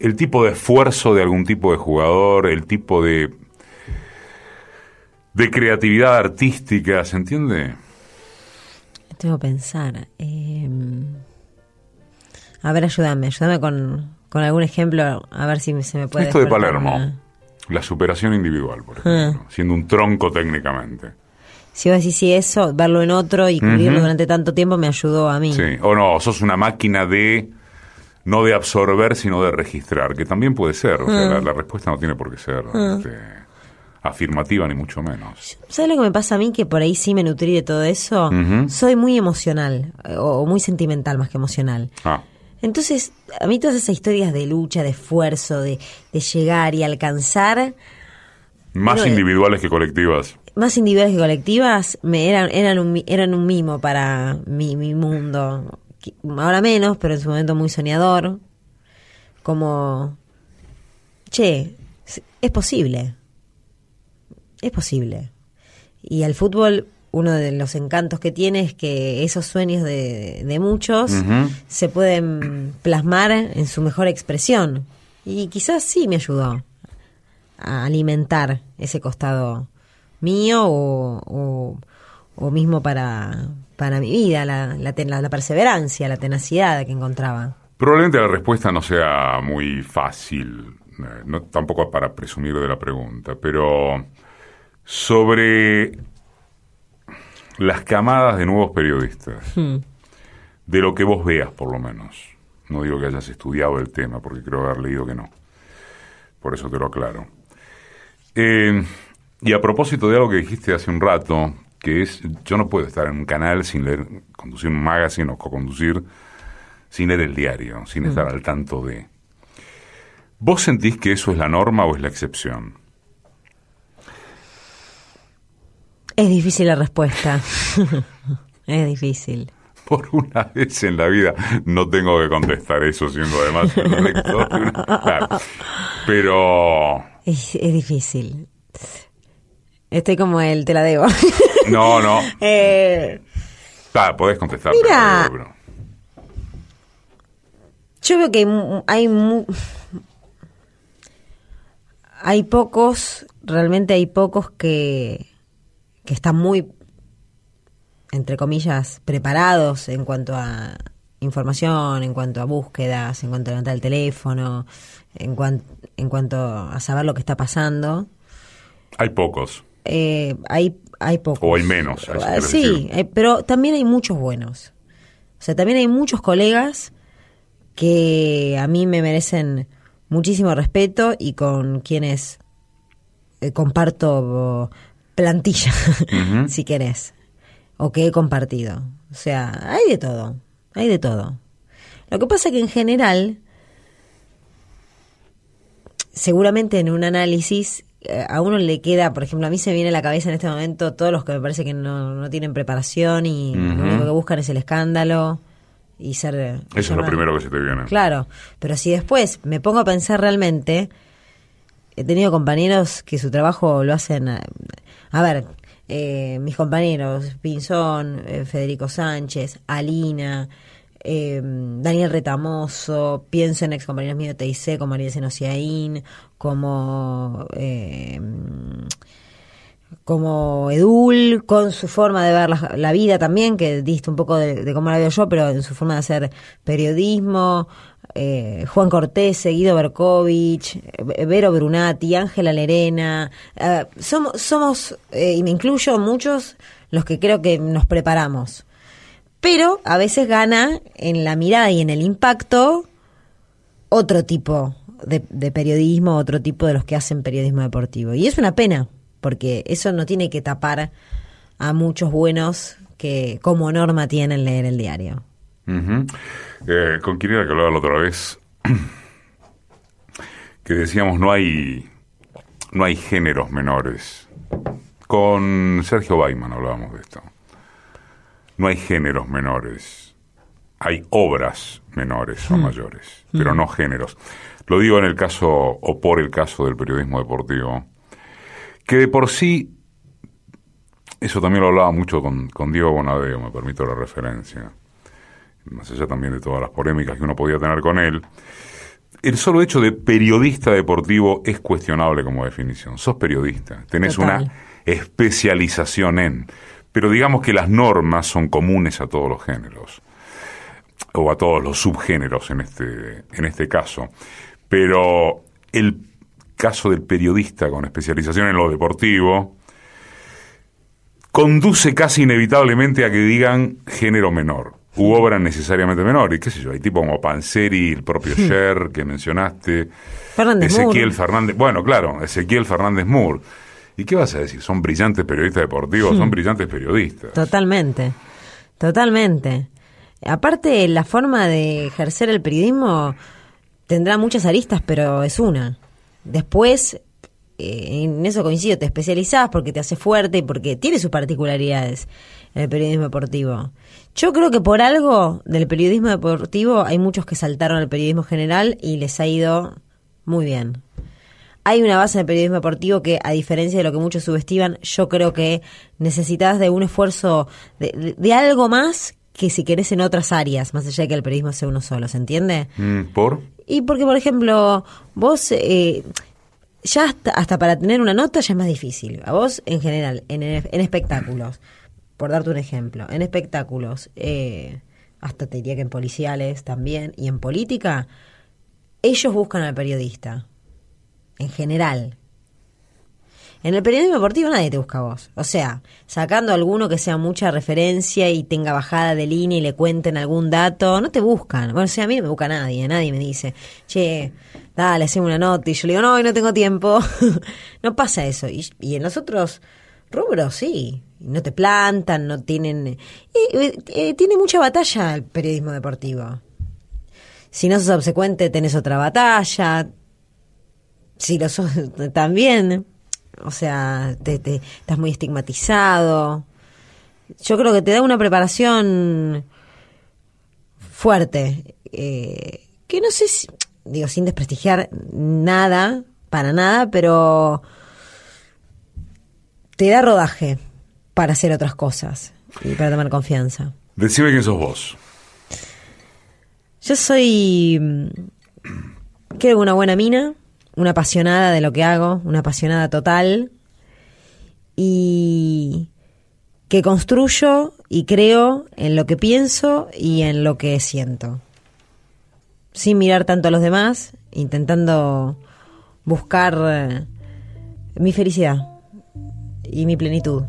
el tipo de esfuerzo de algún tipo de jugador, el tipo de, de creatividad artística, ¿se entiende? Tengo que pensar. Em, a ver, ayúdame, ayúdame con, con, algún ejemplo, a ver si se me puede... Esto de Palermo, la superación individual, por ejemplo, ah. siendo un tronco técnicamente. Si vos decís si eso, verlo en otro y cubrirlo durante tanto tiempo me ayudó a mí. Sí, o no, sos una máquina de no de absorber, sino de registrar, que también puede ser. O sea, la, respuesta no tiene por qué ser mm. este, afirmativa, ni mucho menos. ¿Sabes lo que me pasa a mí? Que por ahí sí me nutrí de todo eso. Soy muy emocional, o, muy sentimental más que emocional. Ah. Entonces, a mí todas esas historias de lucha, de esfuerzo, de, llegar y alcanzar... Más individuales que colectivas. Más individuales que colectivas me eran, eran, un, eran un mimo para mi, mi mundo ahora menos, pero en su momento muy soñador, como, che, es posible, es posible. Y al fútbol, uno de los encantos que tiene es que esos sueños de, de muchos se pueden plasmar en su mejor expresión. Y quizás sí me ayudó a alimentar ese costado mío o, o mismo para, para mi vida, la, la, perseverancia, la tenacidad que encontraba. Probablemente la respuesta no sea muy fácil, eh, no, tampoco para presumir de la pregunta, pero sobre las camadas de nuevos periodistas, hmm. de lo que vos veas por lo menos. No digo que hayas estudiado el tema, porque creo haber leído que no. Por eso te lo aclaro. Eh, y a propósito de algo que dijiste hace un rato, que es, yo no puedo estar en un canal sin leer, conducir un magazine o co-conducir, sin leer el diario, sin mm. estar al tanto de... ¿Vos sentís que eso es la norma o es la excepción? Es difícil la respuesta. es difícil. Por una vez en la vida no tengo que contestar eso siendo además el lector. Claro. Pero... Es, es difícil. Estoy como el te la debo. No, no. Eh, Ah, podés contestar. Mira. pero- pero- yo veo que hay mu- hay pocos, realmente hay pocos que, que están muy, entre comillas, preparados en cuanto a información, en cuanto a búsquedas, en cuanto a levantar el teléfono, en, cuan- en cuanto a saber lo que está pasando. Hay pocos. Eh, hay, hay pocos. O hay menos, Sí, eh, pero también hay muchos buenos. O sea, también hay muchos colegas que a mí me merecen muchísimo respeto y con quienes eh, comparto plantilla, si querés, o que he compartido. O sea, hay de todo, hay de todo. Lo que pasa que en general, seguramente en un análisis eh, a uno le queda, por ejemplo, a mí se me viene a la cabeza en este momento todos los que me parece que no, no tienen preparación y lo único que buscan es el escándalo y ser... Eso es lo primero que se te viene. Claro, pero si después me pongo a pensar realmente, he tenido compañeros que su trabajo lo hacen... A, ver, eh, mis compañeros, Pinzón, eh, Federico Sánchez, Alina, eh, Daniel Retamoso, pienso en ex compañeros míos de TIC como Ariel Senociaín, como... como Edul, con su forma de ver la, vida también, que diste un poco de, cómo la veo yo, pero en su forma de hacer periodismo, eh, Juan Cortés, Guido Berkovich, eh, Vero Brunati, Ángela Lerena, eh, somos, somos eh, y me incluyo muchos, los que creo que nos preparamos. Pero a veces gana en la mirada y en el impacto otro tipo de periodismo, otro tipo de los que hacen periodismo deportivo. Y es una pena, porque eso no tiene que tapar a muchos buenos que como norma tienen leer el diario. Eh, con quien era que hablaba la otra vez, que decíamos no hay no hay géneros menores. Con Sergio Baiman hablábamos de esto. No hay géneros menores. Hay obras menores o mayores, pero no géneros. Lo digo en el caso o por el caso del periodismo deportivo, que de por sí eso también lo hablaba mucho con, con Diego Bonadeo, me permito la referencia más allá también de todas las polémicas que uno podía tener con él, el solo hecho de periodista deportivo es cuestionable como definición. Sos periodista, tenés Total. una especialización en, pero digamos que las normas son comunes a todos los géneros o a todos los subgéneros en este en este caso. Pero el caso del periodista con especialización en lo deportivo conduce casi inevitablemente a que digan género menor u obra necesariamente menor. Y qué sé yo, hay tipo como Panseri, el propio Sher que mencionaste, Fernández Ezequiel Moore. Fernández, bueno, claro, Ezequiel Fernández Moore. ¿Y qué vas a decir? ¿Son brillantes periodistas deportivos? Son brillantes periodistas. Totalmente, totalmente. Aparte, la forma de ejercer el periodismo tendrá muchas aristas, pero es una. Después, eh, en eso coincido, te especializás porque te hace fuerte y porque tiene sus particularidades el periodismo deportivo. Yo creo que por algo del periodismo deportivo hay muchos que saltaron al periodismo general y les ha ido muy bien. Hay una base en el periodismo deportivo que, a diferencia de lo que muchos subestiman, yo creo que necesitas de un esfuerzo, de, de- de algo más que si querés en otras áreas, más allá de que el periodismo sea uno solo, ¿se entiende? Mm, ¿Por? Y porque, por ejemplo, vos, eh, ya hasta, hasta para tener una nota ya es más difícil. A vos, en general, en, en espectáculos, por darte un ejemplo, en espectáculos, eh, hasta te diría que en policiales también, y en política, ellos buscan al periodista, en general. En el periodismo deportivo nadie te busca a vos. O sea, sacando alguno que sea mucha referencia y tenga bajada de línea y le cuenten algún dato, no te buscan. Bueno, o sea, a mí me busca nadie, nadie me dice, che, dale, haceme una nota. Y yo le digo, no, hoy no tengo tiempo. no pasa eso. Y, y en los otros rubros, sí. No te plantan, no tienen... eh, eh, eh, tiene mucha batalla el periodismo deportivo. Si no sos obsecuente, tenés otra batalla. Si lo sos también. O sea, te, te- estás muy estigmatizado. Yo creo que te da una preparación fuerte. eh, que no sé si, digo, sin desprestigiar nada, para nada, pero te da rodaje para hacer otras cosas y para tomar confianza. Decime quién sos vos. Yo soy, mm, creo una buena mina, una apasionada de lo que hago, una apasionada total y que construyo y creo en lo que pienso y en lo que siento. Sin mirar tanto a los demás, intentando buscar eh, mi felicidad y mi plenitud.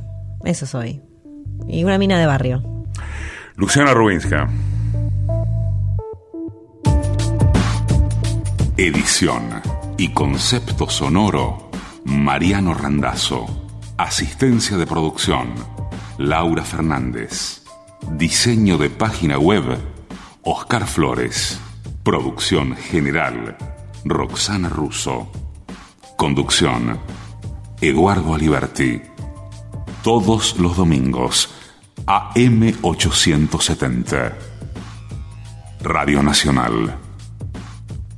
Eso soy. Y una mina de barrio. Luciana Rubinska. Edición y concepto sonoro, Mariano Randazzo. Asistencia de producción, Laura Fernández. Diseño de página web, Oscar Flores. Producción general, Roxana Russo. Conducción, Eduardo Aliberti. Todos los domingos, AM870. Radio Nacional.